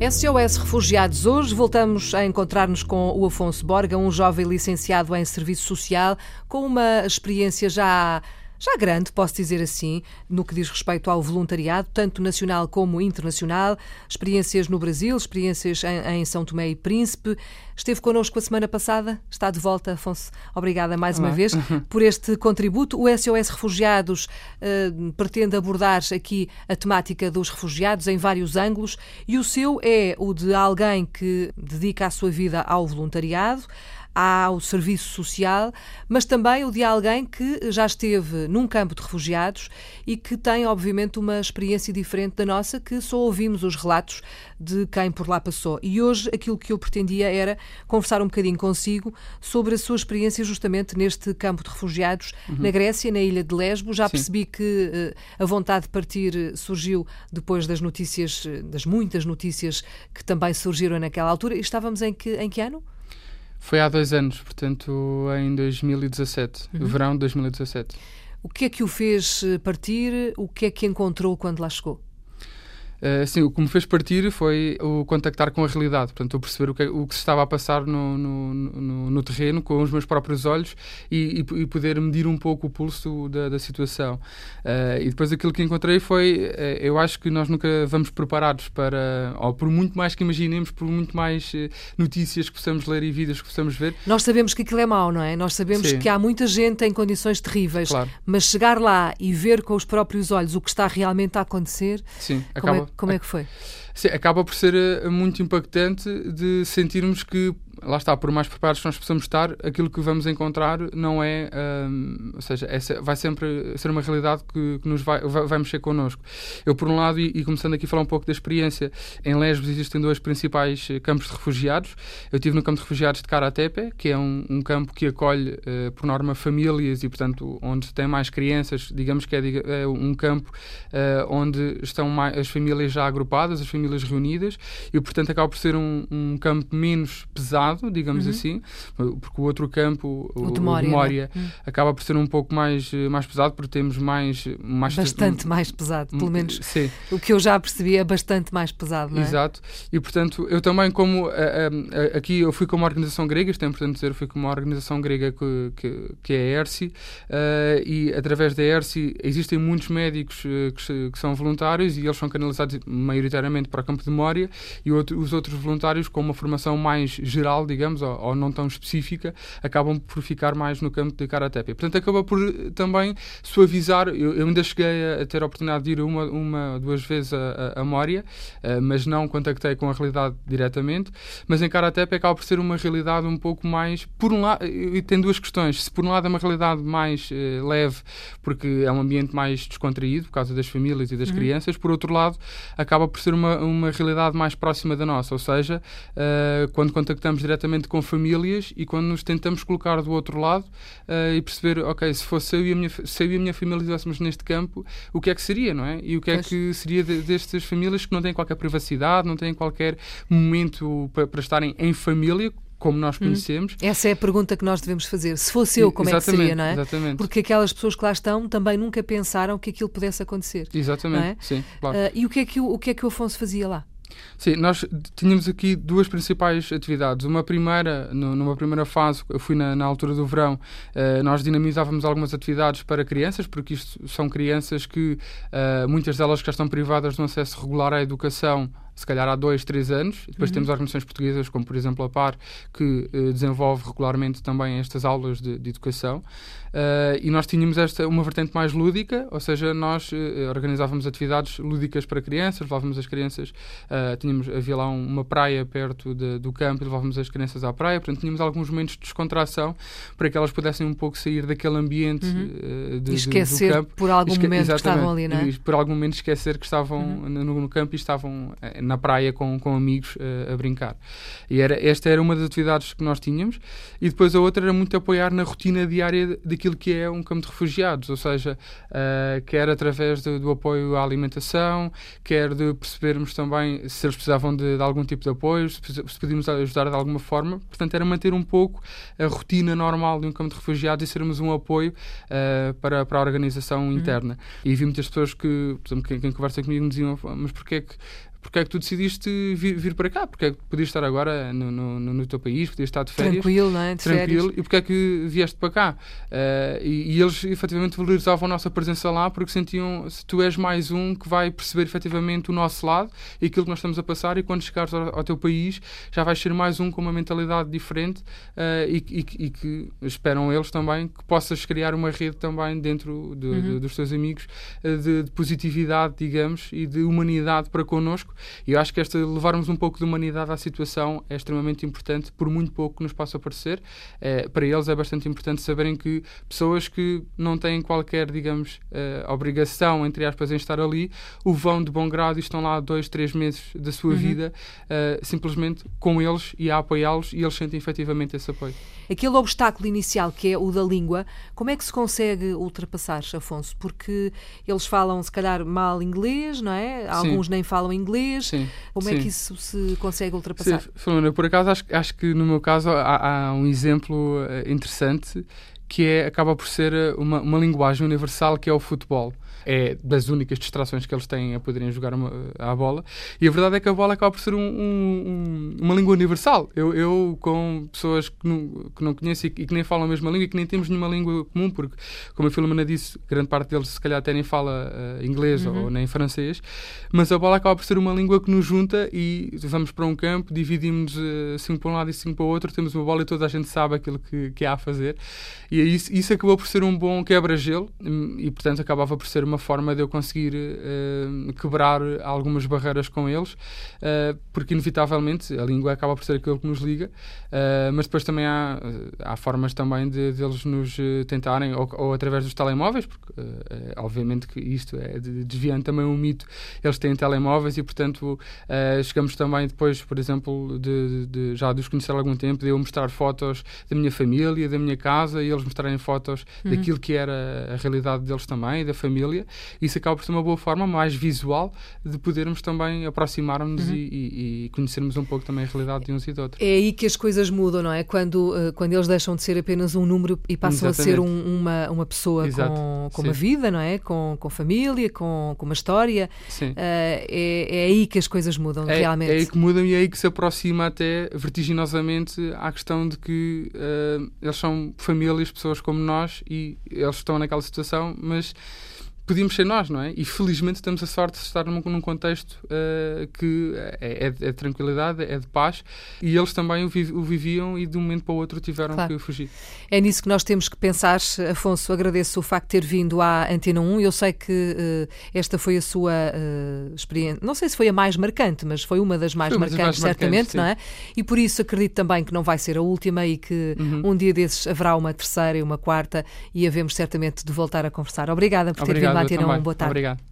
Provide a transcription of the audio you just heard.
SOS Refugiados. Hoje voltamos a encontrar-nos com o Afonso Borga, um jovem licenciado em Serviço Social, com uma experiência já já grande, posso dizer assim, no que diz respeito ao voluntariado, tanto nacional como internacional, experiências no Brasil, experiências em, em São Tomé e Príncipe. Esteve connosco a semana passada, está de volta, Afonso. Obrigada mais Olá. uma vez por este contributo. O SOS Refugiados uh, pretende abordar aqui a temática dos refugiados em vários ângulos e o seu é o de alguém que dedica a sua vida ao voluntariado há o serviço social, mas também o de alguém que já esteve num campo de refugiados e que tem, obviamente, uma experiência diferente da nossa, que só ouvimos os relatos de quem por lá passou. E hoje aquilo que eu pretendia era conversar um bocadinho consigo sobre a sua experiência justamente neste campo de refugiados uhum. na Grécia, na ilha de Lesbo. Já Sim. percebi que uh, a vontade de partir surgiu depois das notícias, eh, das muitas notícias que também surgiram naquela altura. E estávamos em que, em que ano? Foi há dois anos, portanto, em 2017, uhum. verão de 2017. O que é que o fez eh, partir? O que é que encontrou quando lá chegou? Uh, sim, o que me fez partir foi o contactar com a realidade, portanto, eu perceber o que, o que se estava a passar no, no, no, no terreno com os meus próprios olhos e, e, e poder medir um pouco o pulso da, da situação. Uh, e depois aquilo que encontrei foi, uh, eu acho que nós nunca vamos preparados para, ou por muito mais que imaginemos, por muito mais notícias que possamos ler e vídeos que possamos ver. Nós sabemos que aquilo é mau, não é? Nós sabemos sim. que há muita gente em condições terríveis, claro. mas chegar lá e ver com os próprios olhos o que está realmente a acontecer, sim, acaba, como é, como é que foi? Sim, acaba por ser muito impactante de sentirmos que lá está, por mais preparados que nós possamos estar, aquilo que vamos encontrar não é, um, ou seja, é, vai sempre ser uma realidade que, que nos vai, vai, vai, mexer connosco. Eu, por um lado, e, e, começando aqui a falar um pouco da experiência, em Lesbos existem dois principais eh, campos de refugiados. Eu estive no campo de refugiados de Karatepe, que é um, um campo que acolhe, uh, por norma, famílias e, portanto, onde tem mais crianças, digamos que é, é um campo uh, onde estão mais, as famílias já agrupadas, as famílias reunidas, e, portanto, acaba por ser um, um campo menos pesado pesado, digamos uhum. assim, porque o outro campo, o, o de Mória, o de Mória né? acaba por ser um pouco mais, mais pesado, porque temos mais. mais bastante mais pesado, pelo menos sim. o que eu já percebi é bastante mais pesado. Não é? Exato, e portanto, eu também, como aqui eu fui com uma organização grega, isto é importante dizer, fui com uma organização grega que, que, que é a ERSI, uh, e através da ERSI existem muitos médicos uh, que, que, são voluntários e eles são canalizados maioritariamente para o campo de Mória, e outro, os outros voluntários com uma formação mais geral geral, digamos, ou, ou, não tão específica, acabam por ficar mais no campo de karatepe. Portanto, acaba por eh, também suavizar. Eu, eu ainda cheguei a, ter a oportunidade de ir uma, uma duas vezes a, a, a Mória, uh, mas não contactei com a realidade diretamente. Mas em karatepe acaba por ser uma realidade um pouco mais. Por um lado, tem duas questões. Se por um lado é uma realidade mais uh, leve, porque é um ambiente mais descontraído por causa das famílias e das uhum. crianças, por outro lado, acaba por ser uma, uma realidade mais próxima da nossa. Ou seja, uh, quando contactamos diretamente com famílias e quando nos tentamos colocar do outro lado uh, e perceber, ok, se fosse eu e a minha, se eu e a minha família estivéssemos neste campo, o que é que seria, não é? E o que é que seria de, destas famílias que não têm qualquer privacidade, não têm qualquer momento para, para estarem em família, como nós hum. conhecemos. Hum. Essa é a pergunta que nós devemos fazer. Se fosse eu, como exatamente, é que seria, não é? Exatamente. Porque aquelas pessoas que lá estão também nunca pensaram que aquilo pudesse acontecer. Exatamente, é? sim, claro. Uh, e o que, é que o, o que é que o Afonso fazia lá? Sim, nós tínhamos aqui duas principais atividades. Uma primeira, numa primeira fase, eu fui na, na altura do verão, uh, nós dinamizávamos algumas atividades para crianças, porque isto são crianças que uh, muitas delas já estão privadas de um acesso regular à educação se calhar há dois, três anos. Depois uhum. temos organizações portuguesas, como por exemplo a PAR, que uh, desenvolve regularmente também estas aulas de, de educação. Uh, e nós tínhamos esta uma vertente mais lúdica, ou seja, nós uh, organizávamos atividades lúdicas para crianças, levávamos as crianças, tínhamos, havia lá um, uma praia perto de, do campo e levávamos as crianças à praia, portanto tínhamos alguns momentos de descontração para que elas pudessem um pouco sair daquele ambiente uhum. de, e esquecer do campo. por algum Esque momento que estavam ali, não é? E, por algum momento esquecer que estavam uhum. no, no, campo e estavam na praia com, com amigos uh, a brincar. E era, esta era uma das atividades que nós tínhamos. E depois a outra era muito apoiar na rotina diária daquilo que é um campo de refugiados, ou seja, uh, quer através de, do apoio à alimentação, quer de percebermos também se eles precisavam de, de algum tipo de apoio, se, se podíamos ajudar de alguma forma. Portanto, era manter um pouco a rotina normal de um campo de refugiados e sermos um apoio uh, para, para a organização uhum. interna. E vi muitas pessoas que, por exemplo, quem, quem conversa comigo me diziam, mas porquê é que porque é que tu decidiste vir, vir para cá? Porque é que podias estar agora no, no, no, teu país, podias estar de férias. Tranquilo, não é? De tranquilo. Férias. E porque é que vieste para cá? Uh, e, e, eles efetivamente valorizavam a nossa presença lá porque sentiam se tu és mais um que vai perceber efetivamente o nosso lado e aquilo que nós estamos a passar e quando chegares ao, ao teu país já vais ser mais um com uma mentalidade diferente uh, e, e, e, que esperam eles também que possas criar uma rede também dentro de, uhum. de, dos teus amigos uh, de, de positividade, digamos, e de humanidade para connosco. E eu acho que esta levarmos um pouco de humanidade à situação é extremamente importante, por muito pouco que nos possa parecer. É, para eles é bastante importante saberem que pessoas que não têm qualquer, digamos, uh, obrigação, entre aspas, em estar ali, o vão de bom grado e estão lá dois, três meses da sua uhum. vida, uh, simplesmente com eles e a apoiá-los, e eles sentem efetivamente esse apoio. Aquele obstáculo inicial que é o da língua, como é que se consegue ultrapassar, Afonso? Porque eles falam, se calhar, mal inglês, não é? Alguns Sim. nem falam inglês. Sim. Como Sim. é que isso se consegue ultrapassar? Sim, por acaso, acho, acho que no meu caso há, há um exemplo eh, interessante que é, acaba por ser eh, uma, uma linguagem universal que é o futebol é das únicas distrações que eles têm a poderem jogar uma, a bola. E a verdade é que a bola acaba por ser um, um, uma língua universal. Eu, eu com pessoas que não, que não conheço e que nem falam a mesma língua e que nem temos nenhuma língua comum, porque, como a Filomena disse, grande parte deles se calhar até nem fala uh, inglês uhum. ou nem francês, mas a bola acaba por ser uma língua que nos junta e vamos para um campo, dividimos uh, cinco para um lado e cinco para o outro, temos uma bola e toda a gente sabe aquilo que, que há a fazer. E isso, isso acabou por ser um bom quebra-gelo e, portanto, acabava por ser uma forma de eu conseguir uh, quebrar algumas barreiras com eles, uh, porque inevitavelmente a língua acaba por ser aquilo que nos liga, uh, mas depois também há, há formas também de, de eles nos tentarem, ou, ou, através dos telemóveis, porque obviamente que isto é de, desviando também um mito, eles têm telemóveis e portanto chegamos também depois, por exemplo, de, de, já de os conhecer há algum tempo, de eu mostrar fotos da minha família, da minha casa e eles mostrarem fotos uhum. daquilo que era a realidade deles também, da família isso acaba por ser uma boa forma, mais visual, de podermos também aproximar-nos uhum. e, e, conhecermos um pouco também a realidade de uns e de outros. É aí que as coisas mudam, não é? Quando, uh, quando eles deixam de ser apenas um número e passam Exatamente. a ser um, uma, uma pessoa Exato. com, com uma vida, não é? Com, com família, com, com uma história. Sim. Uh, é, é aí que as coisas mudam, é, realmente. É aí que mudam e é aí que se aproxima até vertiginosamente à questão de que uh, eles são famílias, pessoas como nós e eles estão naquela situação, mas podíamos ser nós, não é? E felizmente temos a sorte de estar num, num contexto uh, que é, é, de é tranquilidade, é de paz e eles também o, vi, o, viviam e de um momento para o outro tiveram claro. que fugir. É nisso que nós temos que pensar. Afonso, agradeço o facto de ter vindo à Antena 1. Eu sei que uh, esta foi a sua uh, experiência, não sei se foi a mais marcante, mas foi uma das mais foi marcantes, mais certamente, não é? E por isso acredito também que não vai ser a última e que uhum. um dia desses haverá uma terceira e uma quarta e havemos certamente de voltar a conversar. Obrigada por ter Obrigado vindo à Antena 1. Boa tarde. Obrigado.